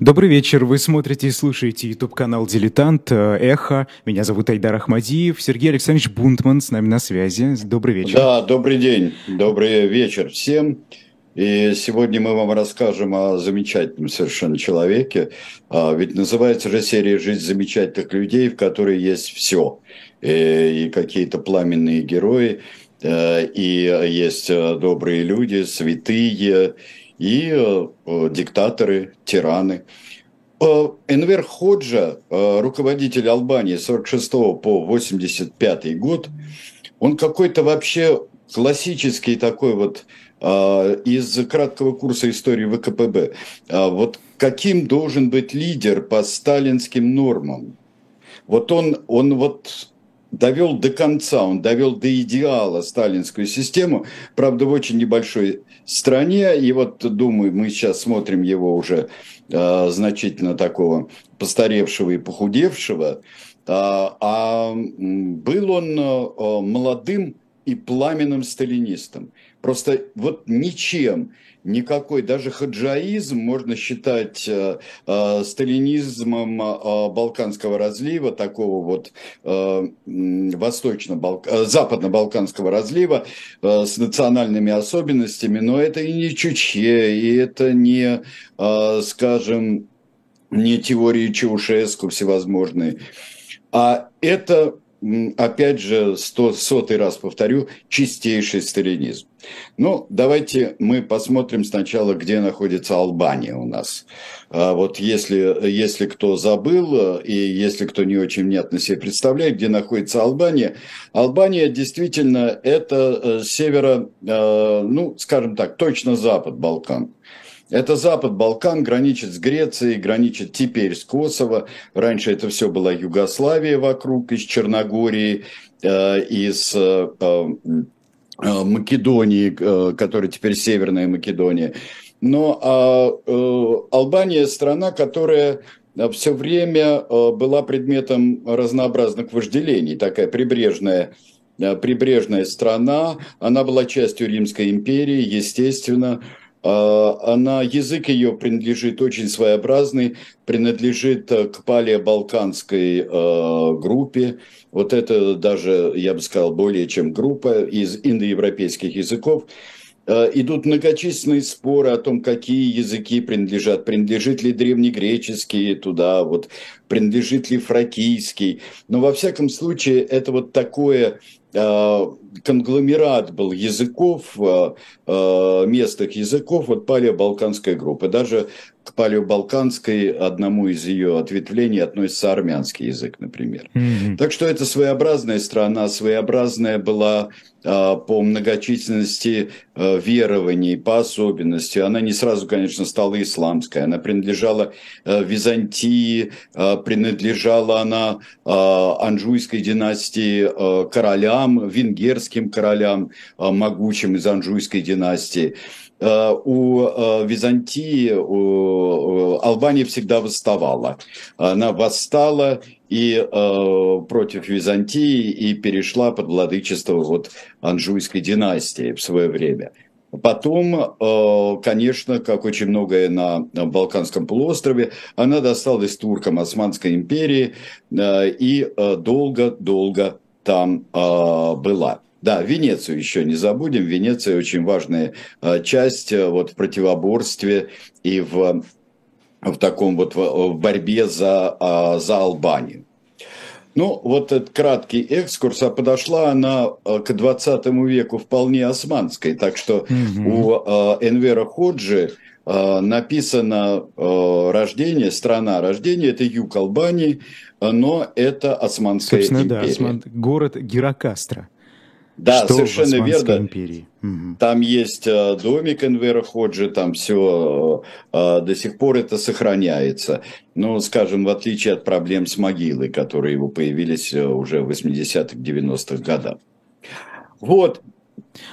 Добрый вечер. Вы смотрите и слушаете YouTube-канал «Дилетант», э, «Эхо». Меня зовут Айдар Ахмадиев. Сергей Александрович Бунтман с нами на связи. Добрый вечер. Да, добрый день. Добрый вечер всем. И сегодня мы вам расскажем о замечательном совершенно человеке. А, ведь называется же серия «Жизнь замечательных людей», в которой есть все. И, и какие-то пламенные герои, э, и есть э, добрые люди, святые, и диктаторы, тираны. Энвер Ходжа, руководитель Албании с 46 по 85 год, он какой-то вообще классический такой вот из краткого курса истории ВКПБ. Вот каким должен быть лидер по сталинским нормам? Вот он, он вот довел до конца, он довел до идеала сталинскую систему, правда, в очень небольшой стране. И вот, думаю, мы сейчас смотрим его уже э, значительно такого постаревшего и похудевшего. А, а был он э, молодым и пламенным сталинистом. Просто вот ничем никакой, даже хаджаизм можно считать э, э, сталинизмом э, Балканского разлива, такого вот э, восточно-балк... Э, западно-балканского разлива э, с национальными особенностями, но это и не Чуче, и это не, э, скажем, не теории Чаушеску всевозможные, а это опять же, сто, сотый раз повторю, чистейший сталинизм. Ну, давайте мы посмотрим сначала, где находится Албания у нас. А вот если, если кто забыл и если кто не очень внятно себе представляет, где находится Албания, Албания действительно это э, северо, э, ну, скажем так, точно запад Балкан. Это Запад, Балкан, граничит с Грецией, граничит теперь с Косово. Раньше это все была Югославия вокруг, из Черногории, э, из э, э, Македонии, которая теперь Северная Македония. Но а, Албания страна, которая все время была предметом разнообразных вожделений, такая прибрежная прибрежная страна, она была частью Римской империи, естественно, она, язык ее принадлежит очень своеобразный, принадлежит э, к палеобалканской э, группе. Вот это даже, я бы сказал, более чем группа из индоевропейских языков. Э, идут многочисленные споры о том, какие языки принадлежат. Принадлежит ли древнегреческий туда, вот, принадлежит ли фракийский. Но во всяком случае это вот такое Э, конгломерат был языков, э, э, местных языков, вот палеобалканская группа. Даже к палеобалканской одному из ее ответвлений относится армянский язык, например. Mm-hmm. Так что это своеобразная страна, своеобразная была а, по многочисленности верований, по особенности. Она не сразу, конечно, стала исламской. Она принадлежала Византии, принадлежала она Анжуйской династии королям, венгерским королям, могучим из Анжуйской династии. Э, у э, Византии, у Албании всегда восставала. Она восстала и против Византии и перешла под владычество вот Анжуйской династии в свое время. Потом, конечно, как очень многое на Балканском полуострове, она досталась туркам Османской империи и долго-долго там была. Да, Венецию еще не забудем. Венеция очень важная а, часть а, вот в противоборстве и в, в таком вот в борьбе за, а, за Албанию. Ну, вот этот краткий экскурс, а подошла она к 20 веку вполне османской, так что угу. у Энвера Ходжи написано рождение, страна рождения, это юг Албании, но это Османская Собственно, империя. да, Осман... город Геракастра. Да, что совершенно верно. Империи. Угу. Там есть э, домик Энвера Ходжи, там все э, э, до сих пор это сохраняется. Ну, скажем, в отличие от проблем с могилой, которые его появились уже в 80-х, 90-х годах. Вот.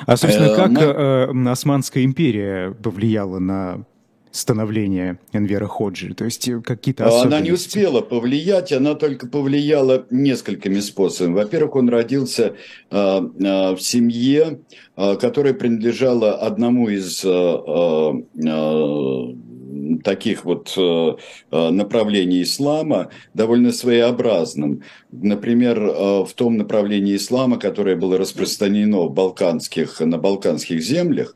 А, собственно, как мы... Османская империя повлияла на становления Энвера Ходжи? То есть э, какие-то особенности? Она не успела повлиять, она только повлияла несколькими способами. Во-первых, он родился э, э, в семье, э, которая принадлежала одному из э, э, таких вот направлений ислама довольно своеобразным. Например, в том направлении ислама, которое было распространено в балканских, на балканских землях,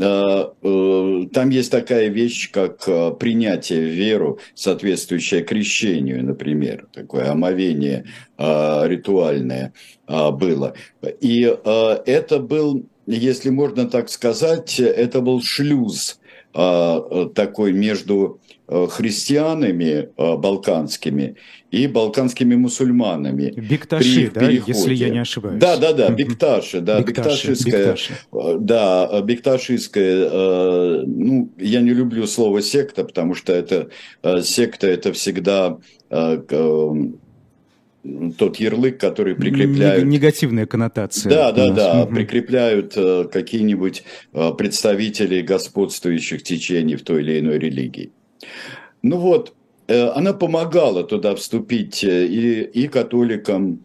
там есть такая вещь, как э, принятие в веру, соответствующее крещению, например, такое омовение ритуальное было. И это был, если можно так сказать, это был шлюз такой между христианами балканскими и балканскими мусульманами. Бекташи, да, если я не ошибаюсь. Да, да, да, Бекташи, да, Бекташистская, да, Бекташистская, э, ну, я не люблю слово секта, потому что это э, секта, это всегда э, тот ярлык, который прикрепляют... Негативная коннотация. Да, да, да, прикрепляют какие-нибудь представители господствующих течений в той или иной религии. Ну вот, Э, она помогала туда вступить э, и, и католикам,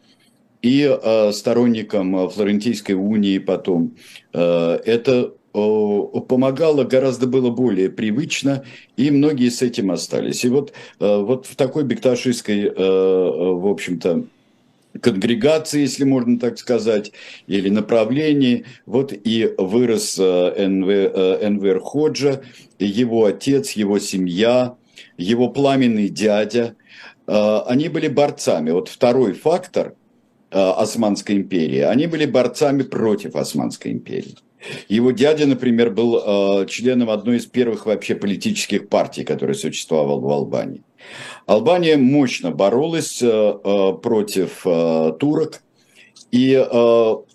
и э, сторонникам Флорентийской унии потом. Это помогало гораздо было более привычно, и многие с этим остались. И вот, вот в такой бекташистской, в общем-то, конгрегации, если можно так сказать, или направлении, вот и вырос Энвер, Энвер Ходжа, его отец, его семья – его пламенный дядя, э, они были борцами. Вот второй фактор э, Османской империи, они были борцами против Османской империи. Его дядя, например, был э, членом одной из первых вообще политических партий, которая существовала в Албании. Албания мощно боролась против турок, и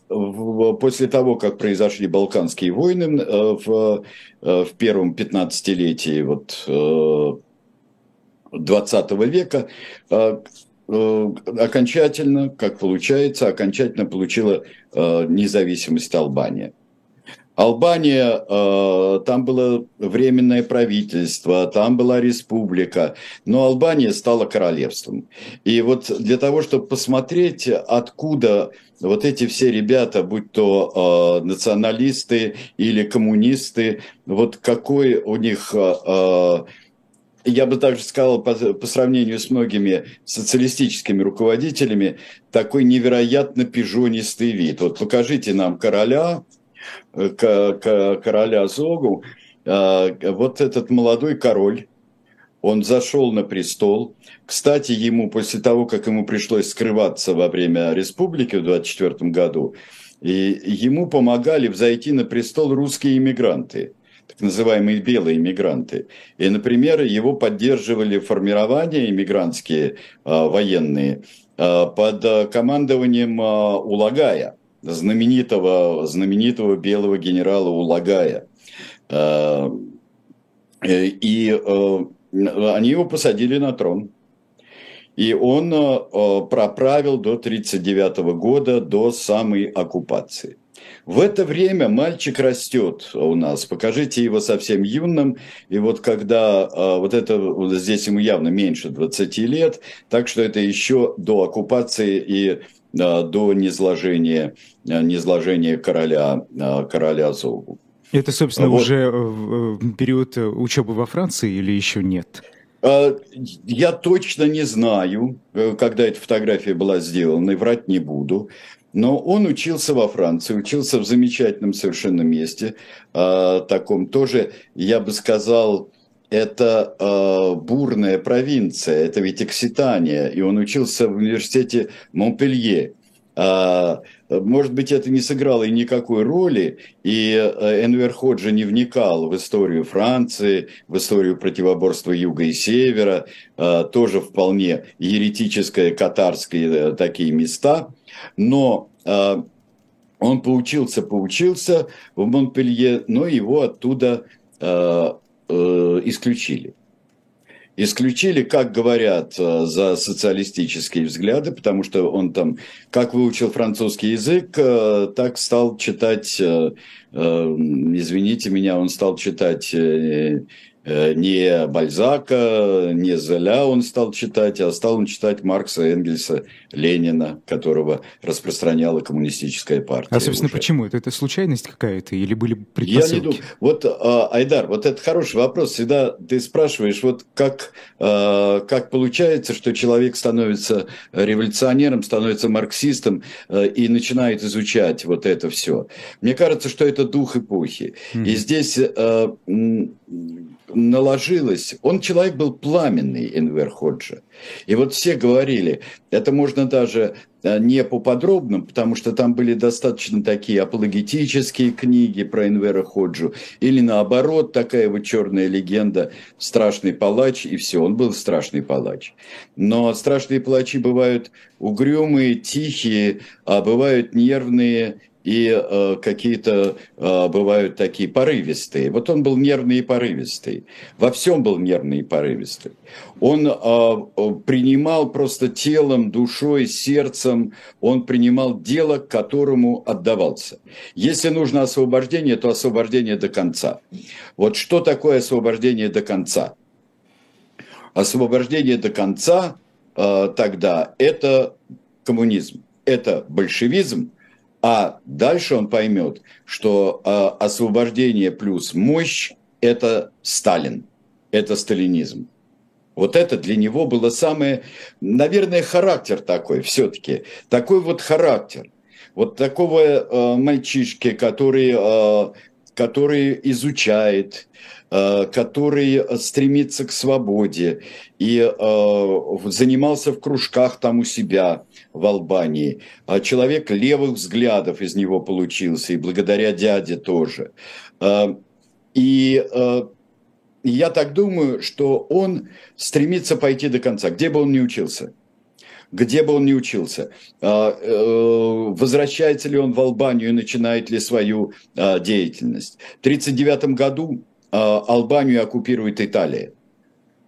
после того, как произошли Балканские войны в, в первом 15-летии вот, 20 века э, э, окончательно, как получается, окончательно получила э, независимость Албания. Албания, там было временное правительство, там была республика, но Албания стала королевством. И вот для того, чтобы посмотреть, откуда вот эти все ребята, будь то националисты или коммунисты, вот какой у них я бы также сказал, по, сравнению с многими социалистическими руководителями, такой невероятно пижонистый вид. Вот покажите нам короля, э, короля Зогу, э, вот этот молодой король, он зашел на престол. Кстати, ему после того, как ему пришлось скрываться во время республики в 24 году, и ему помогали взойти на престол русские иммигранты – так называемые белые иммигранты. И, например, его поддерживали формирования иммигрантские а, военные а, под командованием а, Улагая, знаменитого, знаменитого белого генерала Улагая. А, и а, они его посадили на трон. И он проправил до 1939 года, до самой оккупации. В это время мальчик растет у нас. Покажите его совсем юным. И вот когда вот это, вот здесь ему явно меньше 20 лет, так что это еще до оккупации и до низложения, а, низложения короля, а, короля Зогу. Это, собственно, вот. уже э, период учебы во Франции или еще нет? Я точно не знаю, э, когда эта фотография была сделана, и врать не буду. Но он учился во Франции, учился в замечательном совершенно месте, э, таком тоже, я бы сказал, это э, бурная провинция, это ведь Окситания, и он учился в университете Монпелье. А, может быть, это не сыграло и никакой роли, и э, Энвер Ходжи не вникал в историю Франции, в историю противоборства Юга и Севера, а, тоже вполне еретическое, катарские э, такие места, но а, он поучился, поучился в Монпелье, но его оттуда э, исключили. Исключили, как говорят, э, за социалистические взгляды, потому что он там, как выучил французский язык, э, так стал читать, э, извините меня, он стал читать Э, не Бальзака, не Золя он стал читать, а стал он читать Маркса, Энгельса, Ленина, которого распространяла коммунистическая партия. А, собственно, уже. почему? Это, это случайность какая-то или были предпосылки? Я не думаю. Вот, а, Айдар, вот это хороший вопрос. Всегда ты спрашиваешь, вот как, а, как получается, что человек становится революционером, становится марксистом а, и начинает изучать вот это все. Мне кажется, что это дух эпохи. Mm-hmm. И здесь наложилось. Он человек был пламенный, Энвер Ходжа. И вот все говорили, это можно даже э, не по подробным, потому что там были достаточно такие апологетические книги про Энвера Ходжу, или наоборот, такая вот черная легенда, страшный палач, и все, он был страшный палач. Но страшные палачи бывают угрюмые, тихие, а бывают нервные и э, какие-то э, бывают такие порывистые. Вот он был нервный и порывистый. Во всем был нервный и порывистый. Он э, э, принимал просто телом, душой, сердцем, он принимал дело, к которому отдавался. Если нужно освобождение, то освобождение до конца. Вот что такое освобождение до конца? Освобождение до конца э, тогда – это коммунизм, это большевизм – а дальше он поймет, что э, освобождение плюс мощь – это Сталин, это сталинизм. Вот это для него было самое, наверное, характер такой все-таки. Такой вот характер. Вот такого э, мальчишки, который, э, который изучает, Э, который стремится к свободе и э, занимался в кружках там у себя в Албании. А человек левых взглядов из него получился, и благодаря дяде тоже. Э, и я так думаю, что он стремится пойти до конца, где бы он ни учился где бы он ни учился. Возвращается ли он в Албанию и начинает ли свою деятельность. В 1939 году а, Албанию оккупирует Италия.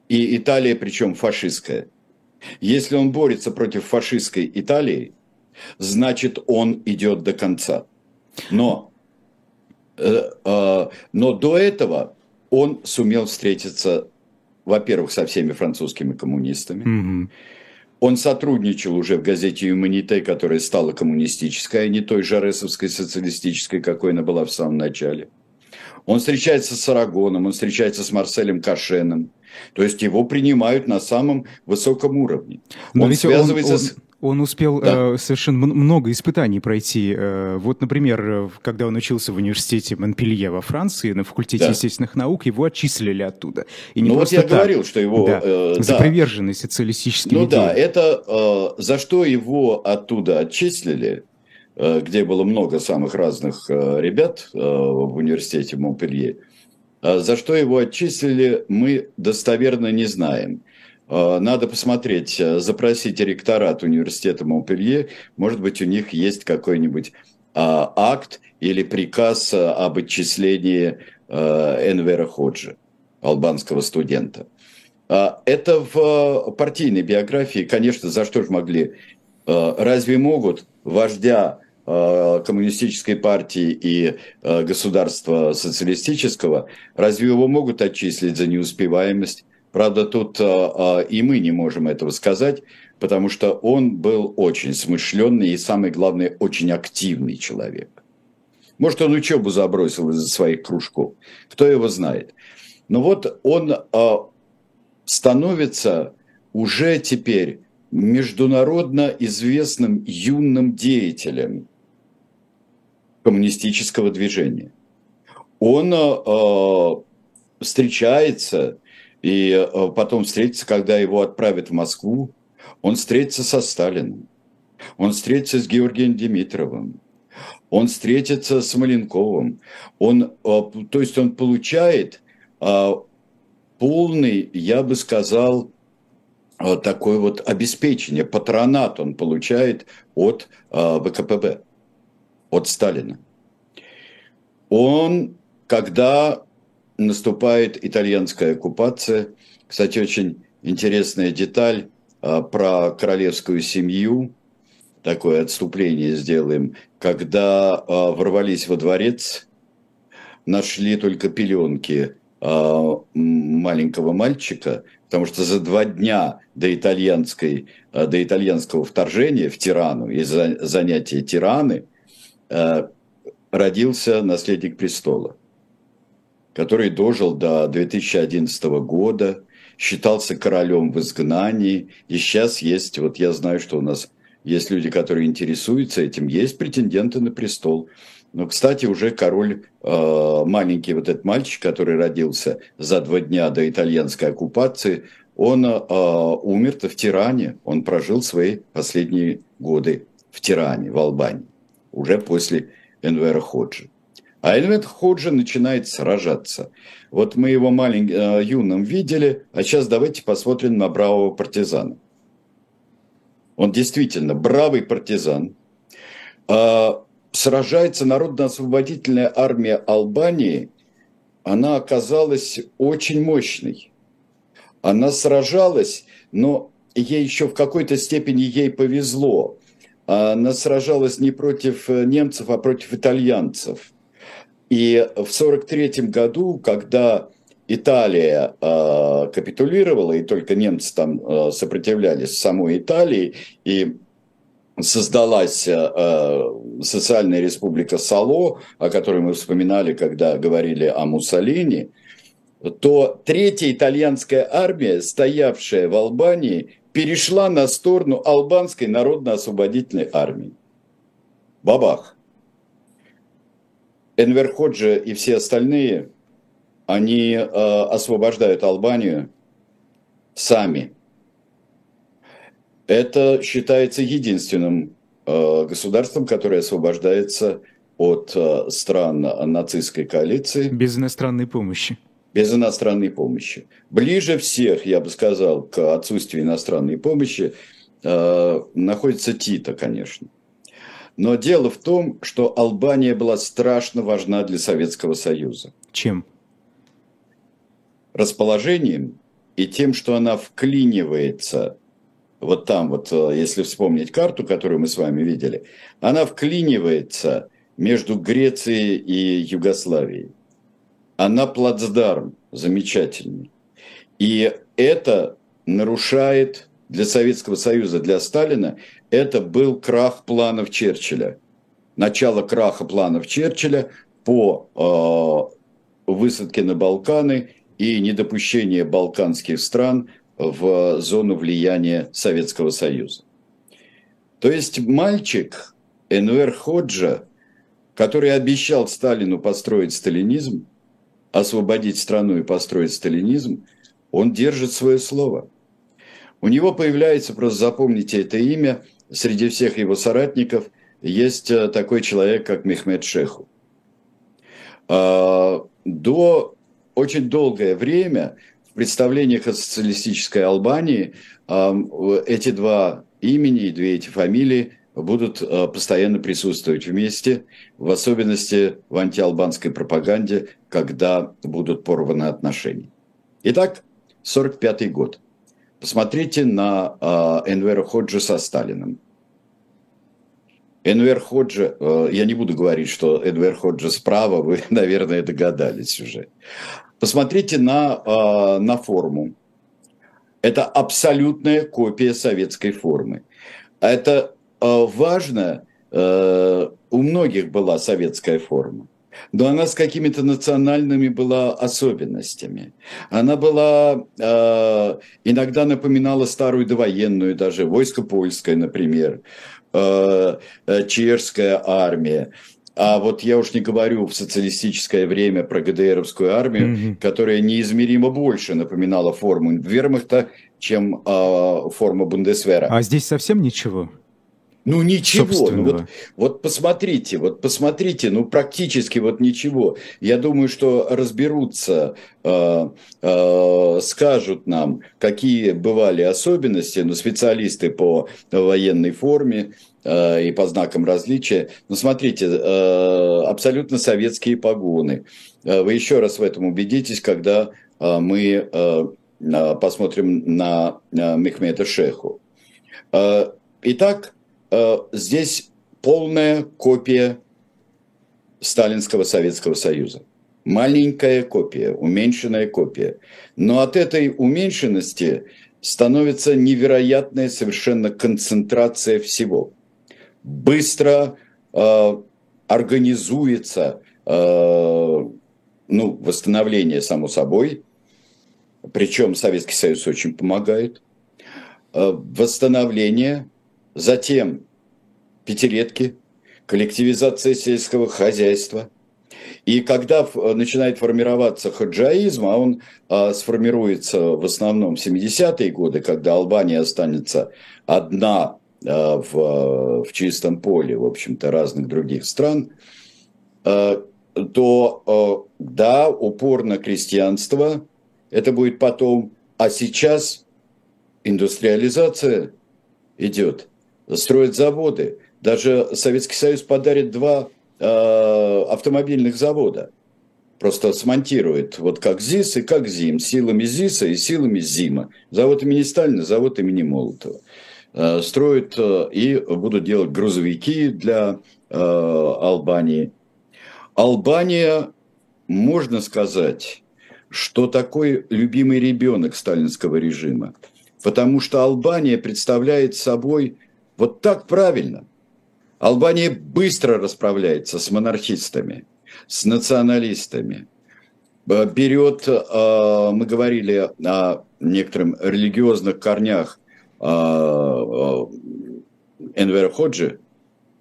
И Италия, причем фашистская. Если он борется против фашистской Италии, значит, он идет до конца. Но, э, э, но до этого он сумел встретиться, во-первых, со всеми французскими коммунистами. Mm-hmm. Он сотрудничал уже в газете «Юманите», которая стала коммунистической, а не той жаресовской социалистической, какой она была в самом начале. Он встречается с Арагоном, он встречается с Марселем Кашеном. То есть его принимают на самом высоком уровне. Но он связывается он, он... с... Он успел да. э, совершенно много испытаний пройти. Э, вот, например, когда он учился в университете Монпелье во Франции на факультете да. естественных наук, его отчислили оттуда. И не ну вот я так. говорил, что его... Да, э, за да. приверженность социалистическим Ну идеям. да, это э, за что его оттуда отчислили, Э, где было много самых разных э, ребят э, в университете Монпелье. За что его отчислили, мы достоверно не знаем. Надо посмотреть, запросить ректорат университета Монпелье. Может быть, у них есть какой-нибудь акт или приказ об отчислении Энвера Ходжи, албанского студента. Это в партийной биографии, конечно, за что же могли Разве могут вождя Э, коммунистической партии и э, государства социалистического, разве его могут отчислить за неуспеваемость? Правда, тут э, и мы не можем этого сказать, потому что он был очень смышленный и, самое главное, очень активный человек. Может, он учебу забросил из-за своих кружков, кто его знает. Но вот он становится уже теперь международно известным юным деятелем – коммунистического движения. Он э, встречается, и э, потом встретится, когда его отправят в Москву, он встретится со Сталиным, он встретится с Георгием Димитровым, он встретится с Маленковым, он, э, то есть он получает э, полный, я бы сказал, э, такое вот обеспечение, патронат он получает от э, ВКПБ от Сталина. Он, когда наступает итальянская оккупация, кстати, очень интересная деталь а, про королевскую семью, такое отступление сделаем, когда а, ворвались во дворец, нашли только пеленки маленького мальчика, потому что за два дня до, итальянской, до итальянского вторжения в Тирану и занятия Тираны родился наследник престола, который дожил до 2011 года, считался королем в изгнании, и сейчас есть, вот я знаю, что у нас есть люди, которые интересуются этим, есть претенденты на престол. Но, кстати, уже король, э, маленький вот этот мальчик, который родился за два дня до итальянской оккупации, он э, умер-то в Тиране, он прожил свои последние годы в Тиране, в Албании, уже после Энвера Ходжи. А Энвер Ходжи начинает сражаться. Вот мы его маленьким, э, юным видели, а сейчас давайте посмотрим на бравого партизана. Он действительно бравый партизан. А, сражается Народно-освободительная армия Албании. Она оказалась очень мощной. Она сражалась, но ей еще в какой-то степени ей повезло. Она сражалась не против э, немцев, а против итальянцев. И в 1943 году, когда Италия э, капитулировала, и только немцы там э, сопротивлялись самой Италии, и создалась э, социальная республика Сало, о которой мы вспоминали, когда говорили о Муссолини, то третья итальянская армия, стоявшая в Албании, перешла на сторону албанской народно-освободительной армии. Бабах. Энвер Ходжи и все остальные, они э, освобождают Албанию сами. Это считается единственным э, государством, которое освобождается от э, стран нацистской коалиции. Без иностранной помощи. Без иностранной помощи. Ближе всех, я бы сказал, к отсутствию иностранной помощи э, находится Тита, конечно. Но дело в том, что Албания была страшно важна для Советского Союза. Чем? Расположением и тем, что она вклинивается вот там вот, э, если вспомнить карту, которую мы с вами видели, она вклинивается между Грецией и Югославией. Она плацдарм замечательный. И это нарушает для Советского Союза, для Сталина, это был крах планов Черчилля. Начало краха планов Черчилля по э, высадке на Балканы и недопущение балканских стран в зону влияния Советского Союза. То есть мальчик Энвер Ходжа, который обещал Сталину построить сталинизм, освободить страну и построить сталинизм, он держит свое слово. У него появляется, просто запомните это имя, среди всех его соратников есть э, такой человек, как Мехмед Шеху. А, до очень долгое время в представлениях о социалистической Албании эти два имени и две эти фамилии будут э, постоянно присутствовать вместе, в особенности в антиалбанской пропаганде, когда будут порваны отношения. Итак, 1945 год. Посмотрите на э, Энвера Ходжа со Сталиным. Энвер Ходжа, э, я не буду говорить, что Энвер Ходжа справа, вы, наверное, догадались уже. Посмотрите на, э, на форму. Это абсолютная копия советской формы. Это э, важно, э, у многих была советская форма но она с какими-то национальными была особенностями. Она была, э, иногда напоминала старую довоенную, даже войско польское, например, э, э чешская армия. А вот я уж не говорю в социалистическое время про ГДРовскую армию, mm-hmm. которая неизмеримо больше напоминала форму вермахта, чем э, форма Бундесвера. А здесь совсем ничего? Ну ничего, ну вот, вот посмотрите, вот посмотрите, ну практически вот ничего. Я думаю, что разберутся, э, э, скажут нам, какие бывали особенности, ну специалисты по военной форме э, и по знакам различия. Ну смотрите, э, абсолютно советские погоны. Э, вы еще раз в этом убедитесь, когда э, мы э, посмотрим на э, Мехмеда Шеху. Э, итак, Э, здесь полная копия Сталинского Советского Союза. Маленькая копия, уменьшенная копия. Но от этой уменьшенности становится невероятная совершенно концентрация всего. Быстро э, организуется э, ну, восстановление, само собой, причем Советский Союз очень помогает, э, восстановление, затем пятилетки, коллективизация сельского хозяйства. И когда начинает формироваться хаджаизм, а он а, сформируется в основном в 70-е годы, когда Албания останется одна а, в, в чистом поле, в общем-то, разных других стран, а, то да, упор на крестьянство, это будет потом, а сейчас индустриализация идет, строят заводы. Даже Советский Союз подарит два э, автомобильных завода. Просто смонтирует, вот как ЗИС и как ЗИМ, силами ЗИСа и силами ЗИМа. Завод имени Сталина, завод имени Молотова. Э, строят э, и будут делать грузовики для э, Албании. Албания, можно сказать, что такой любимый ребенок сталинского режима. Потому что Албания представляет собой вот так правильно. Албания быстро расправляется с монархистами, с националистами. Берет, а, мы говорили о некоторых религиозных корнях а, а, Энвера Ходжи,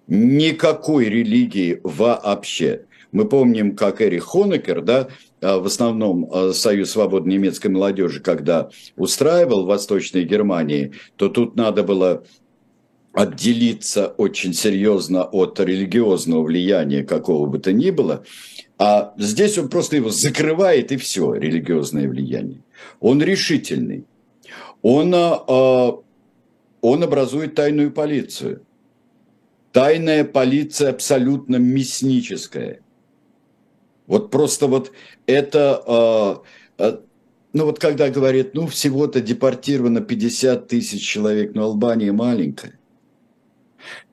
никакой религии вообще. Мы помним, как Эрих Хонекер, да, в основном Союз свободной немецкой молодежи, когда устраивал в Восточной Германии, то тут надо было отделиться очень серьезно от религиозного влияния какого бы то ни было, а здесь он просто его закрывает и все, религиозное влияние. Он решительный. Он, а, он образует тайную полицию. Тайная полиция абсолютно мясническая. Вот просто вот это, а, ну вот когда говорит, ну всего-то депортировано 50 тысяч человек, но Албания маленькая.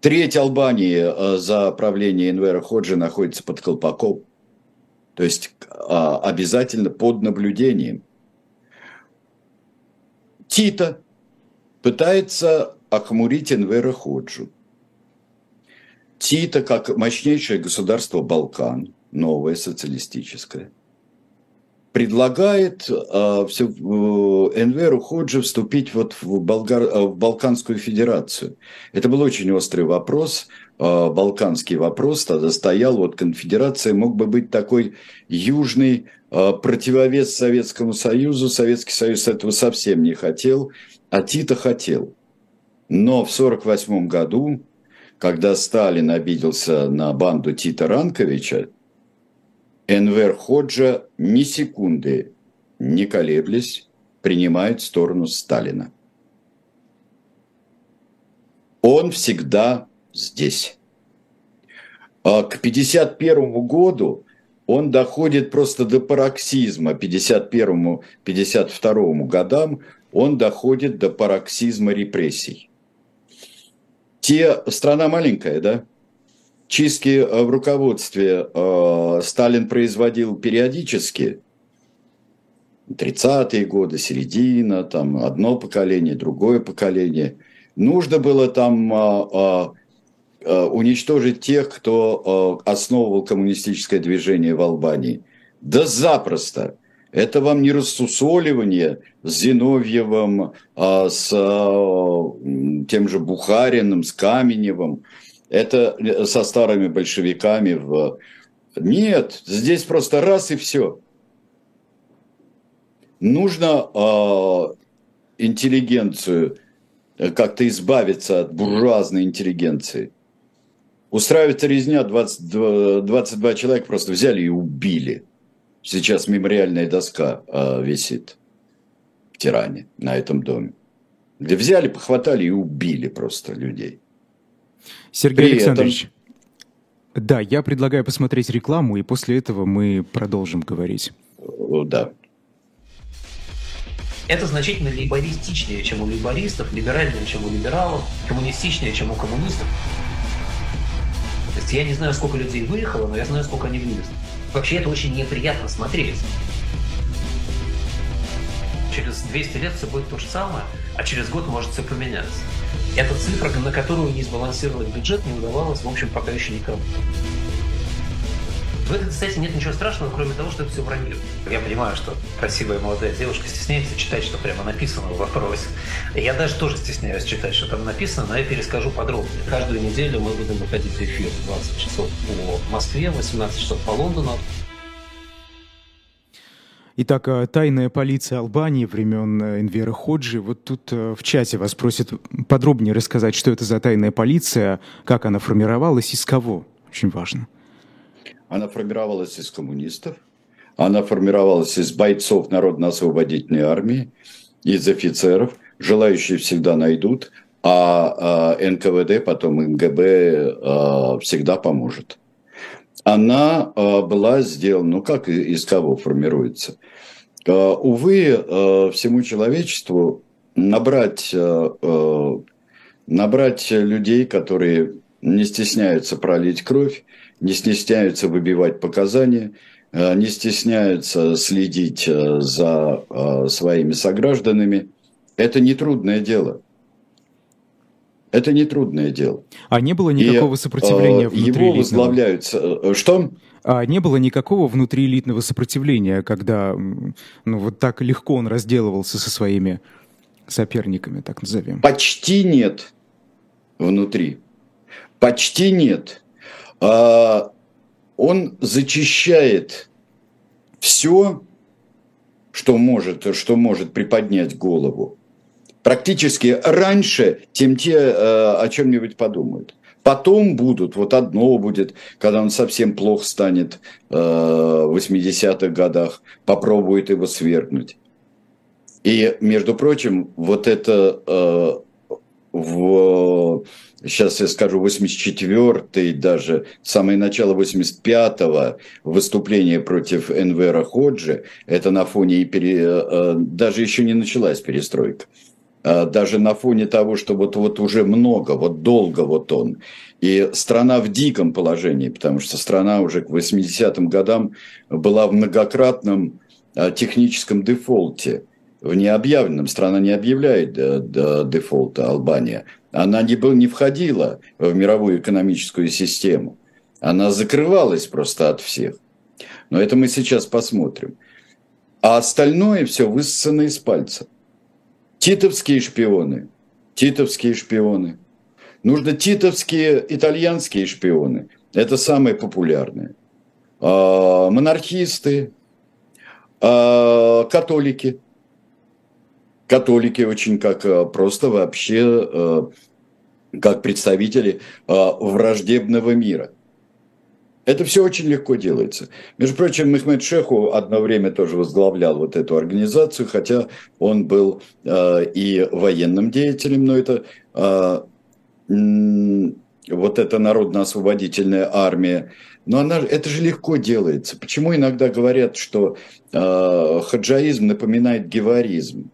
Треть Албании э, за правление Энвера Ходжи находится под колпаком. То есть а, обязательно под наблюдением. Тита пытается охмурить Энвера Ходжу. Тита, как мощнейшее государство Балкан, новое социалистическое – предлагает э, все, э, Энверу Ходжи вступить вот в, Болгар, э, в Балканскую Федерацию. Это был очень острый вопрос, э, балканский вопрос. Тогда стоял, вот конфедерация мог бы быть такой южный э, противовес Советскому Союзу. Советский Союз этого совсем не хотел, а Тита хотел. Но в 1948 году, когда Сталин обиделся на банду Тита Ранковича, Энвер Ходжа ни секунды не колеблясь принимает сторону Сталина. Он всегда здесь. А к 1951 году он доходит просто до пароксизма. 51-52 годам он доходит до пароксизма репрессий. Те, страна маленькая, да? Чистки э, в руководстве э, Сталин производил периодически. 30-е годы, середина, там одно поколение, другое поколение. Нужно было там э, уничтожить тех, кто основывал коммунистическое движение в Албании. Да запросто. Это вам не рассусоливание с Зиновьевым, с тем же Бухариным, с Каменевым – это со старыми большевиками в... Нет, здесь просто раз и все. Нужно э, интеллигенцию, как-то избавиться от буржуазной интеллигенции. Устраивается резня, 20, 22 человека просто взяли и убили. Сейчас мемориальная доска э, висит в Тиране, на этом доме. Где взяли, похватали и убили просто людей. Сергей При Александрович, этом... да, я предлагаю посмотреть рекламу, и после этого мы продолжим говорить. Да. Это значительно либористичнее, чем у либористов, либеральнее, чем у либералов, коммунистичнее, чем у коммунистов. То есть я не знаю, сколько людей выехало, но я знаю, сколько они вывезли. Вообще это очень неприятно смотреть. Через 200 лет все будет то же самое, а через год может все поменяться. Это цифра, на которую не сбалансировать бюджет не удавалось, в общем, пока еще никому. В этой кстати, нет ничего страшного, кроме того, что это все вранье. Я понимаю, что красивая молодая девушка стесняется читать, что прямо написано в вопросе. Я даже тоже стесняюсь читать, что там написано, но я перескажу подробнее. Каждую неделю мы будем выходить в эфир 20 часов по Москве, 18 часов по Лондону. Итак, э, тайная полиция Албании времен э, Энвера Ходжи. Вот тут э, в чате вас просят подробнее рассказать, что это за тайная полиция, как она формировалась, из кого. Очень важно. Она формировалась из коммунистов, она формировалась из бойцов Народно-освободительной армии, из офицеров. Желающие всегда найдут, а, а НКВД, потом МГБ а, всегда поможет. Она а, была сделана, ну как из кого формируется? А, увы, а, всему человечеству набрать, а набрать людей, которые не стесняются пролить кровь, не стесняются выбивать показания, э, не стесняются следить э, за э, своими согражданами. Это нетрудное дело. Это нетрудное дело. А не было никакого И, сопротивления внутри Его возглавляют... Что? А не было никакого внутриэлитного сопротивления, когда ну, вот так легко он разделывался со своими соперниками, так назовем? Почти нет внутри. Почти нет. А, он зачищает все, что может, что может приподнять голову. Практически раньше, тем те а, о чем-нибудь подумают. Потом будут, вот одно будет, когда он совсем плохо станет а, в 80-х годах, попробует его свергнуть. И, между прочим, вот это в сейчас я скажу, 84-й, даже самое начало 85-го выступление против Энвера Ходжи, это на фоне, пере, э, даже еще не началась перестройка, даже на фоне того, что вот, вот уже много, вот долго вот он, и страна в диком положении, потому что страна уже к 80-м годам была в многократном э, техническом дефолте, в необъявленном. Страна не объявляет э, дефолта Албания – она не, был, не входила в мировую экономическую систему. Она закрывалась просто от всех. Но это мы сейчас посмотрим. А остальное все высосано из пальца. Титовские шпионы. Титовские шпионы. Нужно титовские итальянские шпионы. Это самые популярные. А, монархисты, а, католики – католики очень как э, просто вообще э, как представители э, враждебного мира. Это все очень легко делается. Между прочим, Мехмед Шеху одно время тоже возглавлял вот эту организацию, хотя он был и военным деятелем, но это вот эта народно-освободительная армия, но она, это же легко делается. Почему иногда говорят, что э, хаджаизм напоминает геваризм?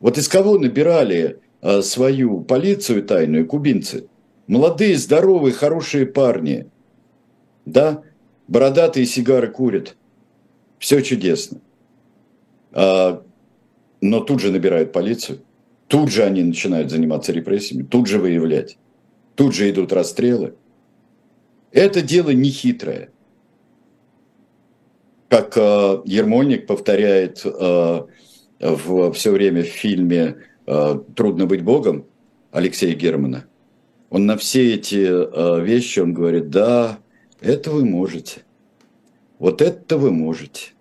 Вот из кого набирали а, свою полицию тайную кубинцы? Молодые, здоровые, хорошие парни. Да, бородатые сигары курят. Все чудесно. А, но тут же набирают полицию. Тут же они начинают заниматься репрессиями. Тут же выявлять. Тут же идут расстрелы. Это дело нехитрое. Как э, Ермольник повторяет э, в, все время в фильме э, «Трудно быть Богом» Алексея Германа, он на все эти э, вещи, он говорит, да, это вы можете. Вот это вы можете.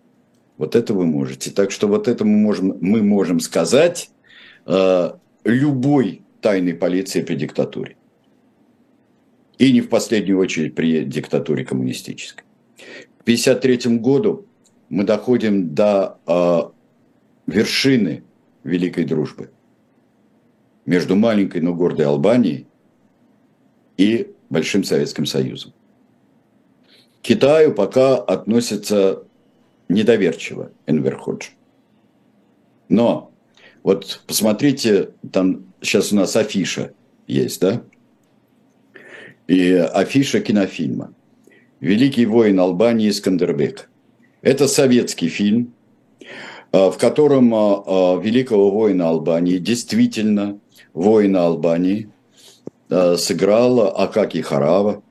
Вот это вы можете. Так что вот это мы можем, мы можем сказать э, любой тайной полиции при диктатуре. И не в последнюю очередь при диктатуре коммунистической. К 1953 году мы доходим до вершины великой дружбы между маленькой, но гордой Албанией и Большим Советским Союзом. Китаю пока относится недоверчиво Энвер Ходж. Но вот посмотрите, там сейчас у нас афиша есть, да? И афиша кинофильма. Великий воин Албании Скандербек. Это советский фильм, в котором великого воина Албании, действительно воина Албании, сыграл Акаки Харава.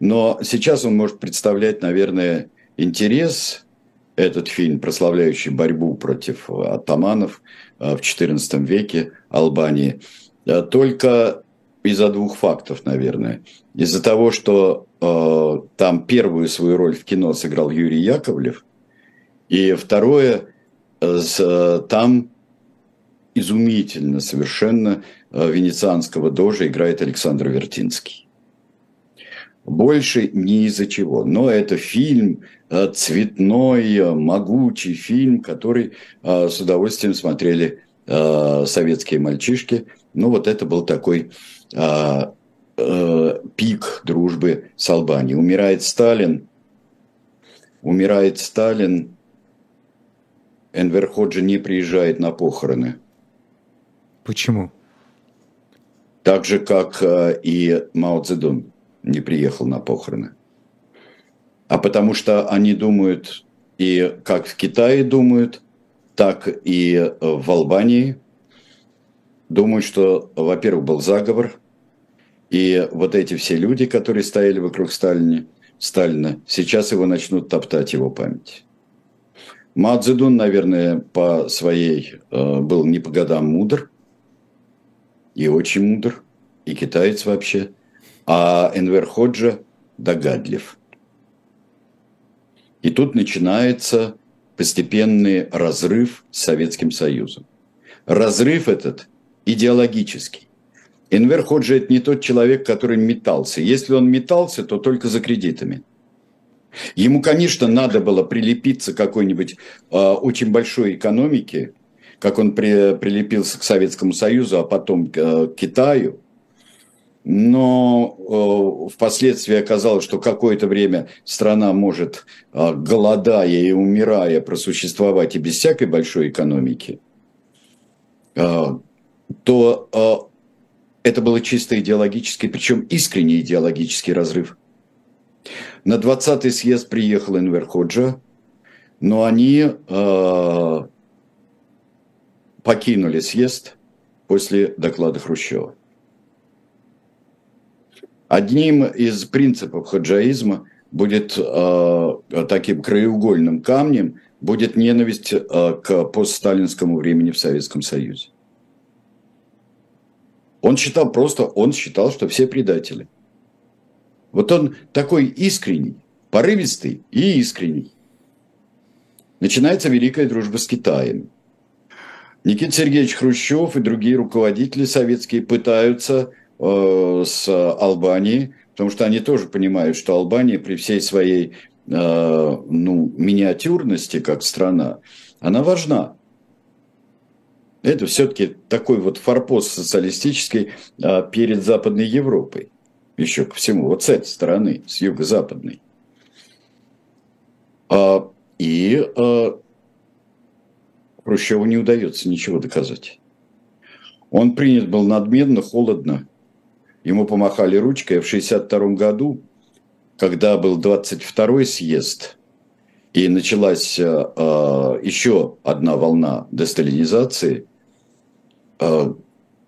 Но сейчас он может представлять, наверное, интерес этот фильм, прославляющий борьбу против атаманов э, в XIV веке Албании, э, только из-за двух фактов, наверное. Из-за того, что э, там первую свою роль в кино сыграл Юрий Яковлев, и второе, э, там изумительно совершенно э, венецианского дожа играет Александр Вертинский. Больше ни из-за чего. Но это фильм, э, цветной, э, могучий фильм, который э, с удовольствием смотрели советские мальчишки. Ну, вот это был такой пик дружбы с Албанией. Умирает Сталин, умирает Сталин, Энвер Ходжи не приезжает на похороны. Почему? Так же, как и Мао Цзэдун не приехал на похороны. А потому что они думают, и как в Китае думают, так и в Албании думают, что, во-первых, был заговор, и вот эти все люди, которые стояли вокруг Сталина, Сталина сейчас его начнут топтать его память. Мао наверное, по своей э, был не по годам мудр, и очень мудр, и китаец вообще – а Энвер Ходжа догадлив. И тут начинается постепенный разрыв с Советским Союзом. Разрыв этот идеологический. Энвер Ходжа – это не тот человек, который метался. Если он метался, то только за кредитами. Ему, конечно, надо было прилепиться к какой-нибудь э, очень большой экономике, как он при, прилепился к Советскому Союзу, а потом э, к Китаю – но э, впоследствии оказалось, что какое-то время страна может, э, голодая и умирая, просуществовать и без всякой большой экономики, э, то это было чисто идеологический, причем искренний идеологический разрыв. На 20-й съезд приехал Энвер Ходжа, но они покинули съезд после доклада Хрущева. Одним из принципов хаджаизма будет э, таким краеугольным камнем будет ненависть э, к постсталинскому времени в Советском Союзе. Он считал просто, он считал, что все предатели. Вот он такой искренний, порывистый и искренний. Начинается великая дружба с Китаем. Никита Сергеевич Хрущев и другие руководители советские пытаются с Албанией, потому что они тоже понимают, что Албания при всей своей э, ну, миниатюрности как страна, она важна. Это все-таки такой вот форпост социалистический э, перед Западной Европой. Еще ко всему, вот с этой стороны, с юго-западной. А, и Хрущеву не удается ничего доказать. Он принят был надменно, холодно, Ему помахали ручкой. В 1962 году, когда был 22-й съезд, и началась э, э, еще одна волна десталинизации, э,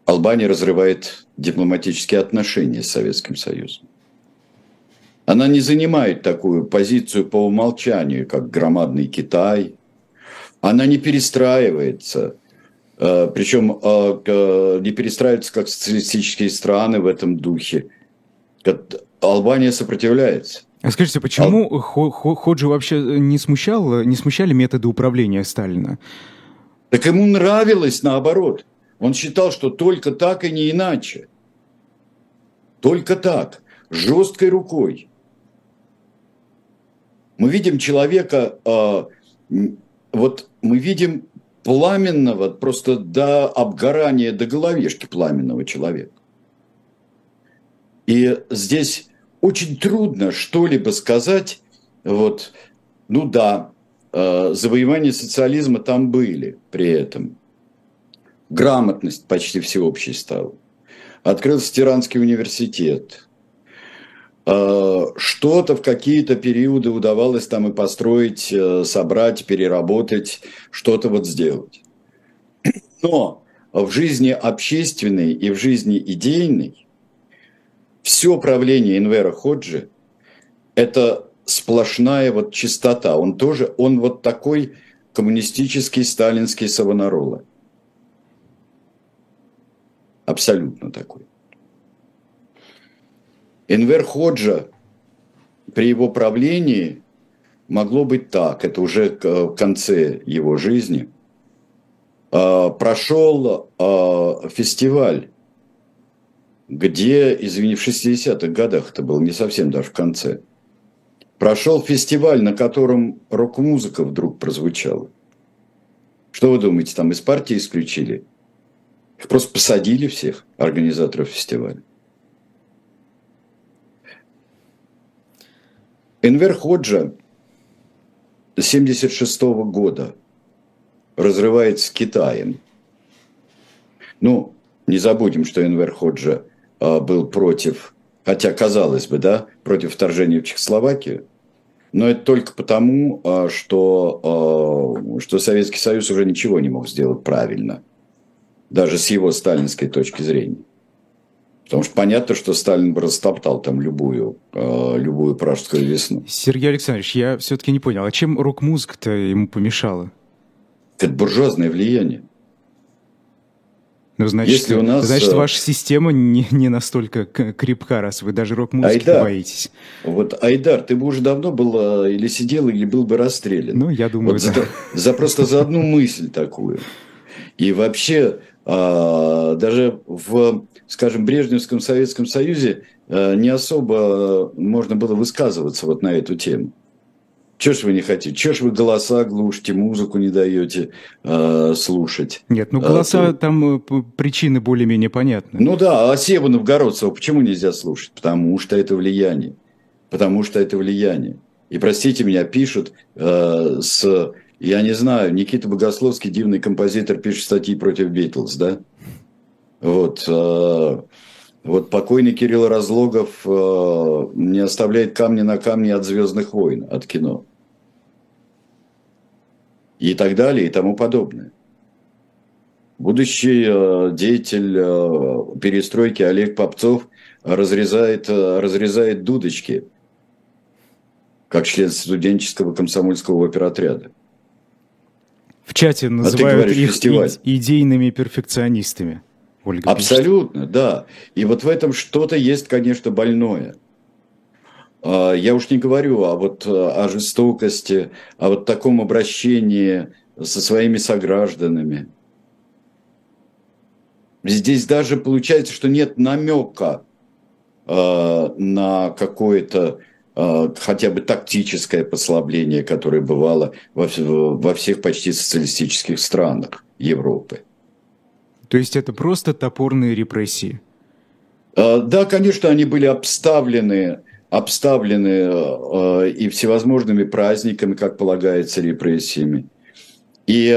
Албания разрывает дипломатические отношения с Советским Союзом. Она не занимает такую позицию по умолчанию, как громадный Китай. Она не перестраивается Причем э, не перестраиваются как социалистические страны в этом духе. Албания сопротивляется. А скажите, почему Ал... Ходжи вообще не смущал, не смущали методы управления Сталина? Так ему нравилось наоборот. Он считал, что только так и не иначе. Только так, жесткой рукой. Мы видим человека, э, вот мы видим пламенного, просто до обгорания, до головешки пламенного человека. И здесь очень трудно что-либо сказать, вот, ну да, э, завоевания социализма там были при этом. Грамотность почти всеобщей стала. Открылся Тиранский университет. Что-то в какие-то периоды удавалось там и построить, э, собрать, переработать, что-то вот сделать. Но в жизни общественной и в жизни идейной все правление Инвера Ходжи – это сплошная вот чистота. Он тоже, он вот такой коммунистический сталинский Савонарола. Абсолютно такой. Энвер Ходжа при его правлении могло быть так, это уже в конце его жизни, а, прошел а, фестиваль, где, извини, в 60-х годах это было не совсем даже в конце, прошел фестиваль, на котором рок-музыка вдруг прозвучала. Что вы думаете, там из партии исключили? Их просто посадили всех, организаторов фестиваля. Энвер Ходжа 1976 года разрывает с Китаем. Ну, не забудем, что Энвер Ходжа был против, хотя казалось бы, да, против вторжения в Чехословакию, но это только потому, а, что, а, что Советский Союз уже ничего не мог сделать правильно, даже с его сталинской точки зрения. Потому что понятно, что Сталин бы растоптал там любую, э, любую пражскую весну. Сергей Александрович, я все-таки не понял, а чем рок-музыка-то ему помешала? Это буржуазное влияние. Ну, значит, Если у нас... значит, э, ваша система не, не настолько крепка, раз вы даже рок-музыки боитесь. Вот, Айдар, ты бы уже давно был или сидел, или был бы расстрелян. Ну, я думаю, вот да. за, за просто за одну мысль такую. И вообще, даже в, скажем, Брежневском Советском Союзе а, не особо можно было высказываться вот на эту тему. Чего ж вы не хотите? Чего ж вы голоса глушите, музыку не даете э, слушать? Нет, ну голоса а, там э, причины более-менее понятны. Ну да, а Сева Новгородцева почему нельзя слушать? Потому что это влияние. Потому что это влияние. И простите меня, пишут э, с я не знаю, Никита Богословский, дивный композитор, пишет статьи против Битлз, да? Вот. Э, вот покойный Кирилл Разлогов э, не оставляет камни на камне от «Звездных войн», от кино. И так далее, и тому подобное. Будущий э, деятель перестройки Олег Попцов разрезает, разрезает дудочки как член студенческого комсомольского оперотряда. В чате а называют а их фестиваль. идейными перфекционистами. Ольга Абсолютно, пишет. да. И вот в этом что-то есть, конечно, больное. А, я уж не говорю о, вот, о жестокости, о вот таком обращении со своими согражданами. Здесь даже получается, что нет намека а, на какое-то хотя бы тактическое послабление, которое бывало во, во всех почти социалистических странах Европы. То есть это просто топорные репрессии? А, да, конечно, они были обставлены, обставлены а, и всевозможными праздниками, как полагается, репрессиями, и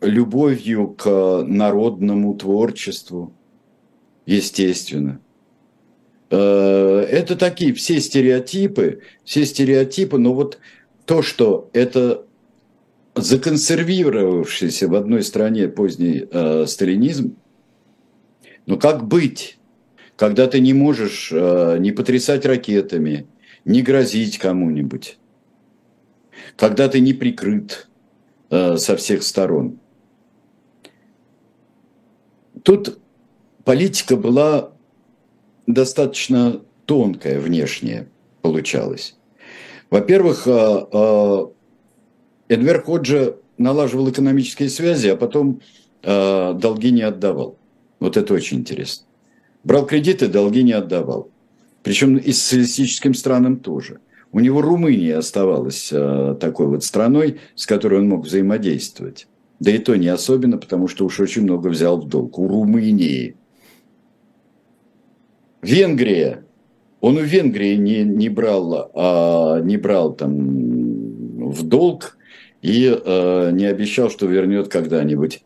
любовью к народному творчеству, естественно – это такие все стереотипы, все стереотипы, но вот то, что это законсервировавшийся в одной стране поздний э, сталинизм, ну как быть, когда ты не можешь э, не потрясать ракетами, не грозить кому-нибудь, когда ты не прикрыт э, со всех сторон. Тут политика была достаточно тонкая внешняя получалась. Во-первых, а, а, Эдвер Ходжа налаживал экономические связи, а потом а, долги не отдавал. Вот это очень интересно. Брал кредиты, долги не отдавал. Причем и социалистическим странам тоже. У него Румыния оставалась такой вот страной, с которой он мог взаимодействовать. Да и то не особенно, потому что уж очень много взял в долг. У Румынии – Венгрия. Он у Венгрии не, не, брал, а, не брал там в долг и а, не обещал, что вернет когда-нибудь.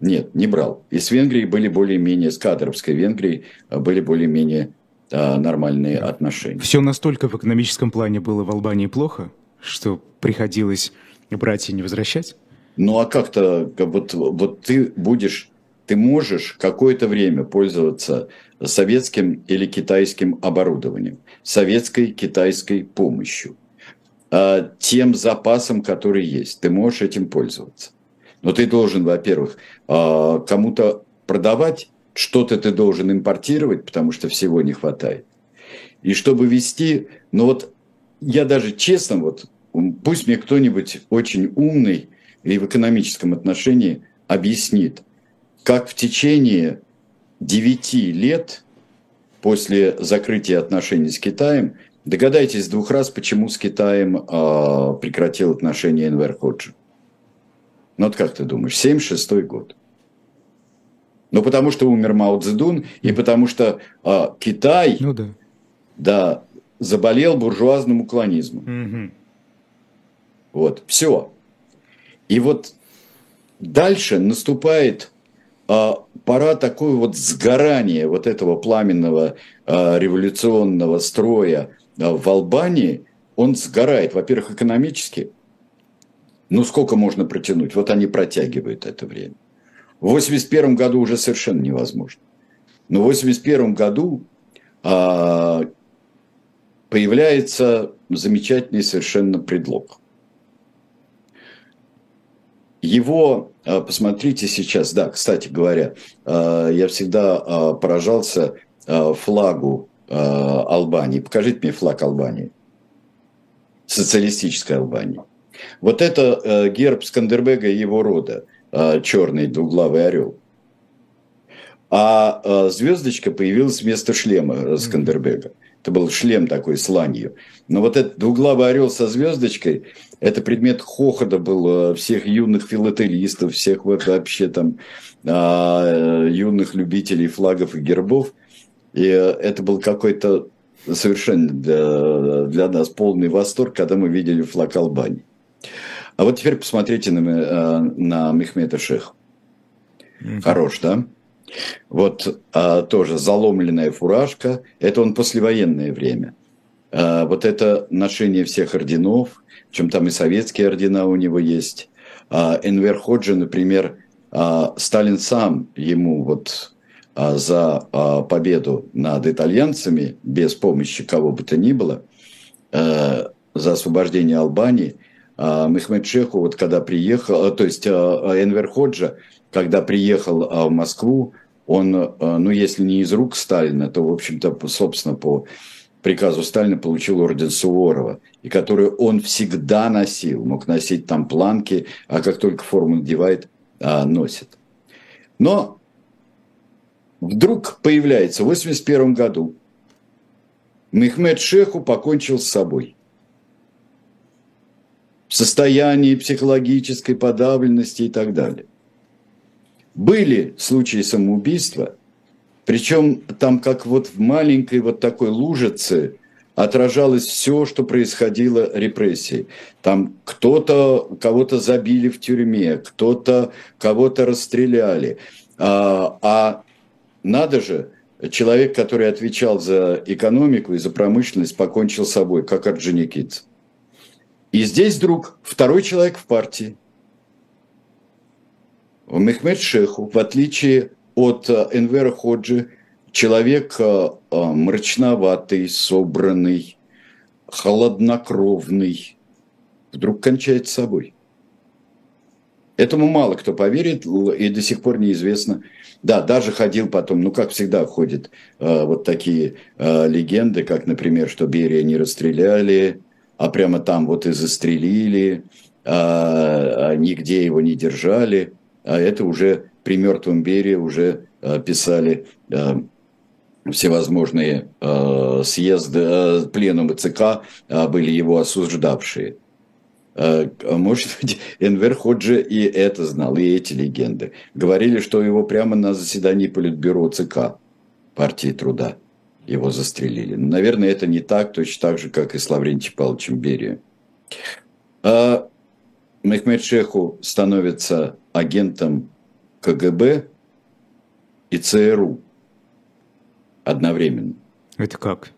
Нет, не брал. И с Венгрией были более-менее, с кадровской Венгрией были более-менее нормальные отношения. Все настолько в экономическом плане было в Албании плохо, что приходилось брать и не возвращать? Ну а как-то вот, вот ты будешь, ты можешь какое-то время пользоваться советским или китайским оборудованием, советской китайской помощью, а, тем запасом, который есть. Ты можешь этим пользоваться. Но ты должен, во-первых, а, кому-то продавать, что-то ты должен импортировать, потому что всего не хватает. И чтобы вести, ну вот я даже честно, вот пусть мне кто-нибудь очень умный и в экономическом отношении объяснит, как в течение 9 лет после закрытия отношений с Китаем, догадайтесь двух раз, почему с Китаем э, прекратил отношения Энвер Ходжи. Ну вот как ты думаешь, 76 год. Ну потому что умер Мао Цзэдун, и потому что э, Китай ну, да. Да, заболел буржуазным уклонизмом. Угу. Вот, все. И вот дальше наступает пора такой вот сгорания вот этого пламенного а, революционного строя а, в Албании. Он сгорает, во-первых, экономически. Ну, сколько можно протянуть? Вот они протягивают это время. В 81 году уже совершенно невозможно. Но в 81 году а, появляется замечательный совершенно предлог – его, а, посмотрите сейчас, да, кстати говоря, а, я всегда а, поражался флагу Албании. Покажите мне флаг Албании. Социалистической Албании. Вот это герб Скандербега и его рода, черный двуглавый орел. А звездочка появилась вместо шлема Скандербега. Это был шлем такой с ланью. Но вот этот двуглавый орел со звездочкой – это предмет хохота был всех юных филателистов, всех вообще там а, юных любителей флагов и гербов. И это был какой-то совершенно для, для нас полный восторг, когда мы видели флаг Албании. А вот теперь посмотрите на, а, на Мехмета Шех. Mm-hmm. Хорош, да? Вот а, тоже заломленная фуражка. Это он послевоенное время. А, вот это ношение всех орденов – причем там и советские ордена у него есть. А Энвер Ходжи, например, а, Сталин сам ему вот а, за победу над итальянцами, без помощи кого бы то ни было, за освобождение Албании, Мехмед Шеху, вот когда приехал, то есть Энвер Ходжа, когда приехал в Москву, он, ну, если не из рук Сталина, то, в общем-то, собственно, по приказу Сталина получил орден Суворова, и которую он всегда носил, мог носить там планки, а как только форму надевает, а, носит. Но вдруг появляется в 1981 году Мехмед Шеху покончил с собой. В состоянии психологической подавленности и так далее. Были случаи самоубийства – причем там как вот в маленькой вот такой лужице отражалось все, что происходило репрессии. Там кто-то, кого-то забили в тюрьме, кто-то кого-то расстреляли. А, а надо же, человек, который отвечал за экономику и за промышленность, покончил с собой, как Орджоникидзе. И здесь вдруг второй человек в партии. Мехмед Шеху, в отличие от э, Энвера Ходжи человек э, э, мрачноватый, собранный, холоднокровный, вдруг кончает с собой. Этому мало кто поверит, и до сих пор неизвестно. Да, даже ходил потом, ну, как всегда ходят вот такие легенды, как, например, что Берия не расстреляли, а прямо там вот и застрелили, а, а нигде его не держали. А это уже при мертвом Берии уже э, писали э, всевозможные э, съезды, пленумы ЦК были его осуждавшие. Может быть, Энвер Ходжи и это знал, и эти легенды. Говорили, что его прямо на заседании Политбюро ЦК партии труда его застрелили. Наверное, это не так, точно так же, как и с Лаврентием Павловичем Берия. А Мехмед Шеху становится агентом КГБ и ЦРУ одновременно. Это как?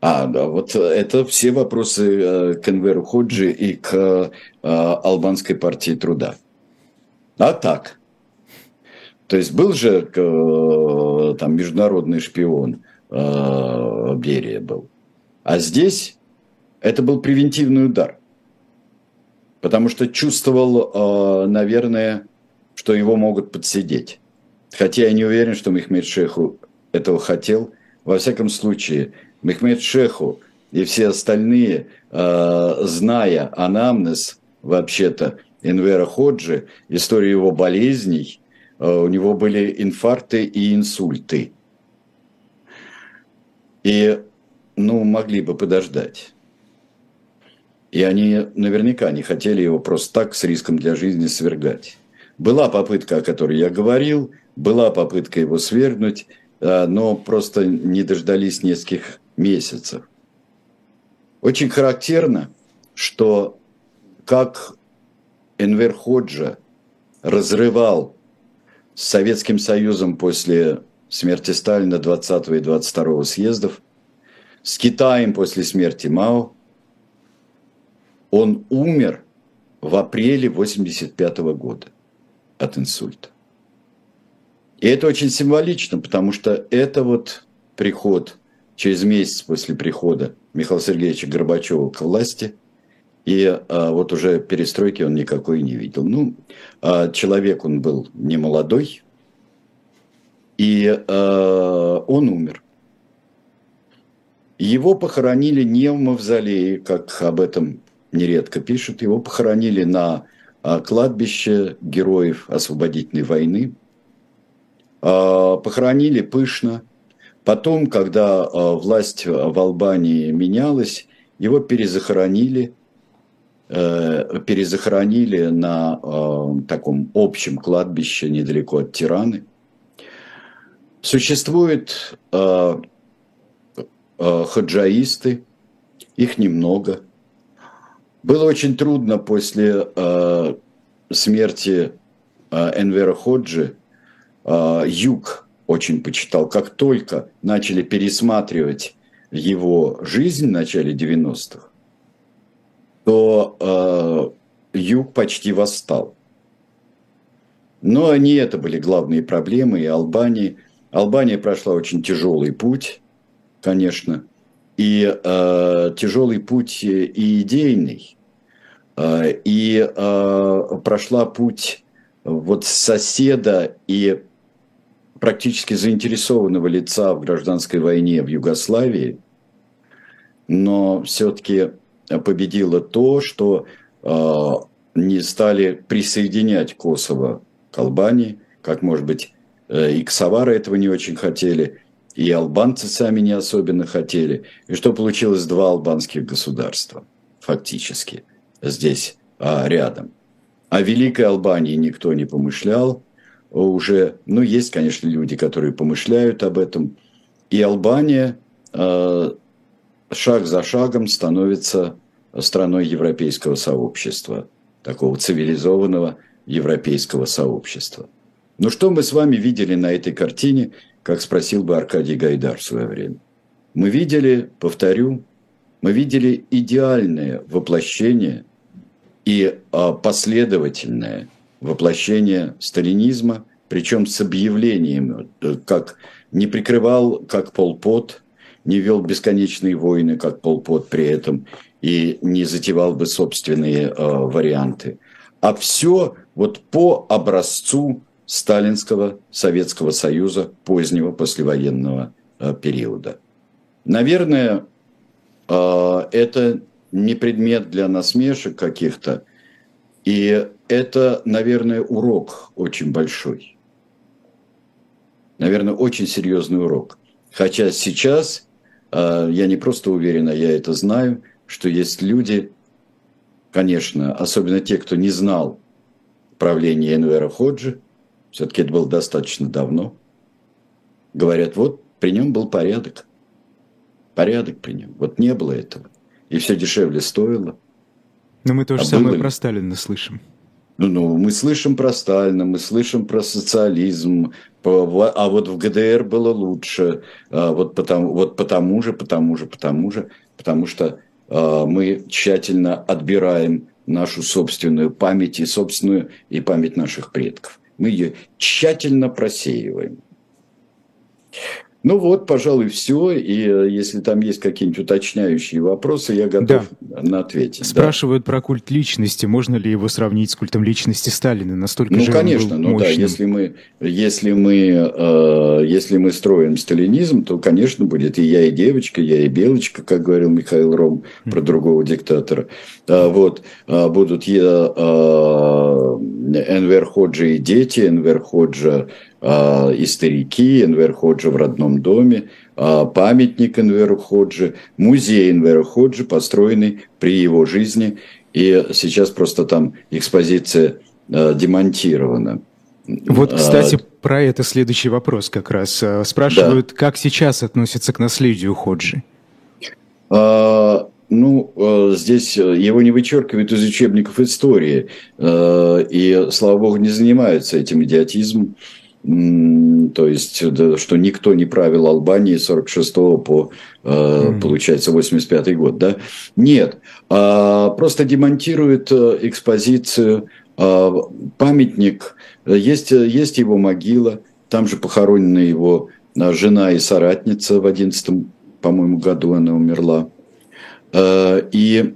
А, да, вот это все вопросы э, к Энверу Ходжи и к э, Албанской партии труда. А так. То есть был же э, там международный шпион, Берия был. А здесь это был превентивный удар. Потому что чувствовал, наверное, что его могут подсидеть. Хотя я не уверен, что Мехмед Шеху этого хотел. Во всяком случае, Мехмед Шеху и все остальные, э, зная анамнез, вообще-то, Энвера Ходжи, историю его болезней, э, у него были инфаркты и инсульты. И, ну, могли бы подождать. И они наверняка не хотели его просто так с риском для жизни свергать. Была попытка, о которой я говорил, была попытка его свергнуть, э, но просто не дождались нескольких месяцев. Очень характерно, что как Энвер Ходжа разрывал с Советским Союзом после смерти Сталина 20 и 22 съездов, с Китаем после смерти Мао, он умер в апреле 1985 года от инсульта. И это очень символично, потому что это вот приход через месяц после прихода Михаила Сергеевича Горбачева к власти, и а, вот уже перестройки он никакой не видел. Ну, а, человек он был не молодой, и а, он умер. Его похоронили не в мавзолее, как об этом нередко пишут, его похоронили на а, кладбище героев освободительной войны. А, похоронили пышно, Потом, когда э, власть в Албании менялась, его перезахоронили, э, перезахоронили на таком общем кладбище недалеко от Тираны. Существуют хаджаисты, их немного. Было очень трудно после смерти Энвера Ходжи юг очень почитал, как только начали пересматривать его жизнь в начале 90-х, то э, юг почти восстал. Но не это были главные проблемы и Албании. Албания прошла очень тяжелый путь, конечно, и э, тяжелый путь и идейный, э, и э, прошла путь вот соседа и практически заинтересованного лица в гражданской войне в Югославии, но все-таки победило то, что э, не стали присоединять Косово к Албании, как, может быть, э, и Ксавары этого не очень хотели, и албанцы сами не особенно хотели. И что получилось два албанских государства, фактически, здесь а, рядом. О Великой Албании никто не помышлял – уже, ну, есть, конечно, люди, которые помышляют об этом. И Албания э, шаг за шагом становится страной европейского сообщества, такого цивилизованного европейского сообщества. Ну что мы с вами видели на этой картине, как спросил бы Аркадий Гайдар в свое время? Мы видели, повторю, мы видели идеальное воплощение и а, последовательное воплощение сталинизма, причем с объявлением, э, как не прикрывал, как Полпот, не вел бесконечные войны, как Полпот при этом, и не затевал бы собственные э, варианты. А все вот по образцу сталинского Советского Союза позднего послевоенного э, периода. Наверное, э, это не предмет для насмешек каких-то, и это, наверное, урок очень большой. Наверное, очень серьезный урок. Хотя сейчас, а, я не просто уверен, а я это знаю, что есть люди, конечно, особенно те, кто не знал правления Энвера Ходжи, все-таки это было достаточно давно, говорят, вот при нем был порядок. Порядок при нем. Вот не было этого. И все дешевле стоило. Но мы то же а самое было... про Сталина слышим. Ну, ну, мы слышим про Сталина, мы слышим про социализм, а вот в ГДР было лучше, а, вот потому, вот потому же, потому же, потому же, потому что а, мы тщательно отбираем нашу собственную память и собственную и память наших предков. Мы ее тщательно просеиваем. Ну вот, пожалуй, все. И э, если там есть какие-нибудь уточняющие вопросы, я готов да. на ответить. Спрашивают да. про культ личности. Можно ли его сравнить с культом личности Сталина? Настолько ну, же конечно, он был ну да. Если мы, если мы, э, если мы строим сталинизм, то, конечно, будет и я, и девочка, я и белочка, как говорил Михаил Ром mm-hmm. про другого диктатора. А, вот а, будут я, а, Энвер Ходжи и дети, Энвер Ходжа а, и старики, Энвер Ходжи в родном доме, а, памятник Энверу Ходжи, музей Энвера Ходжи, построенный при его жизни. И сейчас просто там экспозиция а, демонтирована. Вот, кстати, про это следующий вопрос как раз. Спрашивают, да. как сейчас относятся к наследию Ходжи? А, ну, здесь его не вычеркивают из учебников истории. И, слава богу, не занимаются этим идиотизмом то есть, что никто не правил Албании с 46 по, mm. получается, 85 год, да? Нет, а просто демонтирует э, экспозицию, а, памятник, есть, есть его могила, там же похоронена его а, жена и соратница в 11 по-моему, году она умерла. И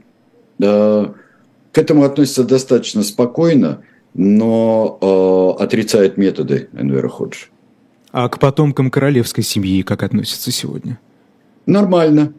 к этому относится достаточно спокойно, но э, отрицает методы Энвера Ходжи. А к потомкам королевской семьи как относятся сегодня? Нормально.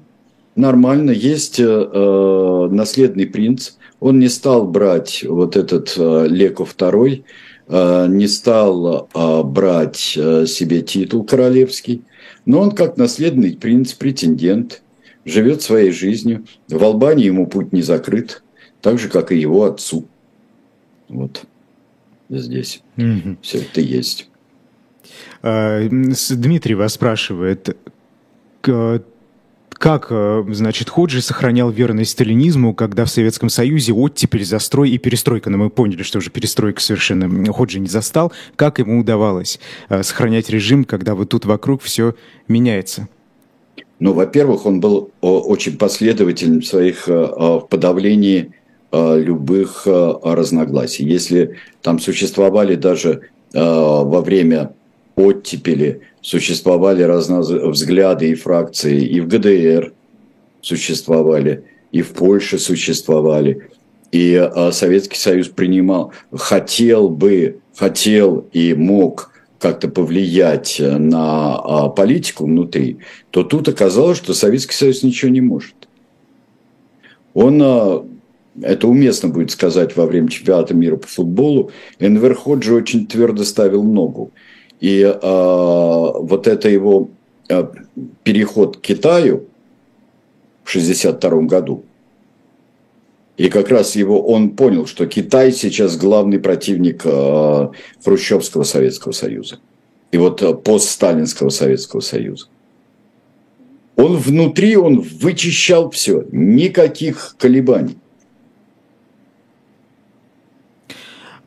Нормально. Есть э, э наследный принц. Он не стал брать вот этот э, Леко II, э, не стал э, брать э, себе титул королевский, но он как наследный принц, претендент, живет своей жизнью. В Албании ему путь не закрыт, так же, как и его отцу. Вот здесь. Угу. Все это есть. А, Дмитрий вас спрашивает, как, э, значит, Ходжи сохранял верность сталинизму, когда в Советском Союзе оттепель, застрой и перестройка, но мы поняли, что уже перестройка совершенно Ходжи не застал, как ему удавалось э, сохранять режим, когда вот тут вокруг все меняется? Ну, во-первых, он был очень последовательным в своих э, подавлении любых э, разногласий. Если там существовали даже э, во время оттепели, существовали разные взгляды и фракции, и в ГДР существовали, и в Польше существовали, и Советский Союз принимал, хотел бы, хотел и мог как-то повлиять на политику внутри, то тут оказалось, что Советский Союз ничего не может. Он это уместно будет сказать во время чемпионата мира по футболу, Энвер Ходжи очень твердо ставил ногу. И э, вот это его э, переход к Китаю в 1962 году, и как раз его он понял, что Китай сейчас главный противник э, Хрущевского Советского Союза. И вот э, постсталинского Советского Союза. Он внутри, он вычищал все, никаких колебаний.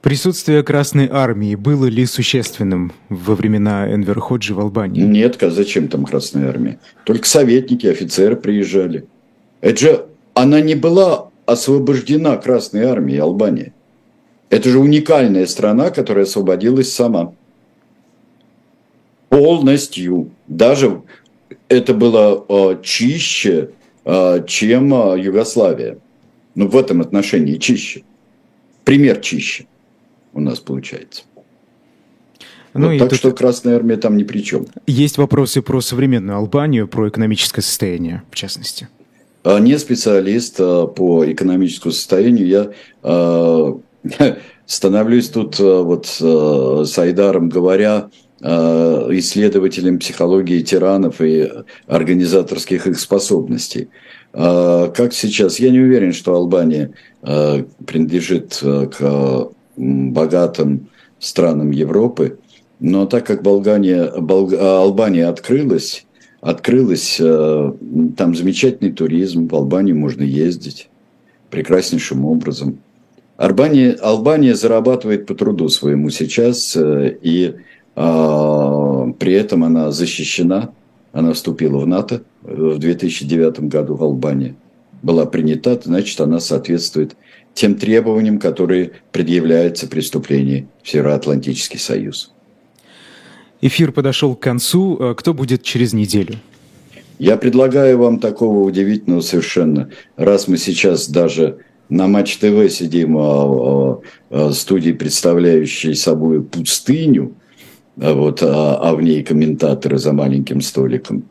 Присутствие Красной Армии было ли существенным во времена Энвер Ходжи в Албании? Нет, а зачем там Красная Армия? Только советники, офицеры приезжали. Это же она не была освобождена Красной Армией Албания. Это же уникальная страна, которая освободилась сама. Полностью. Даже это было э, чище, э, чем э, Югославия. Ну, в этом отношении чище. Пример чище у нас получается. Ну, вот, так что Красная Армия там ни при чем. Есть вопросы про современную Албанию, про экономическое состояние, в частности. А, не специалист а, по экономическому состоянию. Я а, становлюсь тут вот с Айдаром говоря, исследователем психологии тиранов и организаторских их способностей. Как сейчас? Я не уверен, что Албания принадлежит к богатым странам Европы. Но так как Болгания, Болг... Албания открылась, открылась, э, там замечательный туризм, в Албанию можно ездить прекраснейшим образом. Албания, Албания зарабатывает по труду своему сейчас, э, и а, при этом она защищена, она вступила в НАТО в 2009 году в Албании, была принята, значит, она соответствует тем требованиям, которые предъявляются преступлении в Североатлантический Союз. Эфир подошел к концу. Э, кто будет через неделю? Я предлагаю вам такого удивительного совершенно. Раз мы сейчас даже на Матч ТВ сидим, а, а, а, студии, представляющей собой пустыню, а вот, а, а в ней комментаторы за маленьким столиком,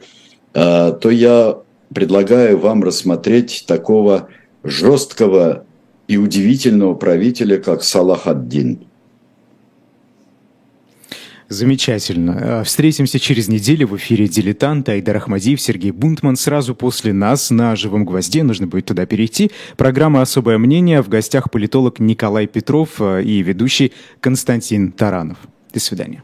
то я предлагаю вам рассмотреть такого жесткого и удивительного правителя, как Салах ад-Дин – Замечательно. А, встретимся через неделю в эфире «Дилетант» Айдар Ахмадиев, Сергей Бунтман. Сразу после нас на «Живом гвозде» нужно будет туда перейти. Программа «Особое мнение». В гостях политолог Николай Петров а, и ведущий Константин Таранов. До свидания.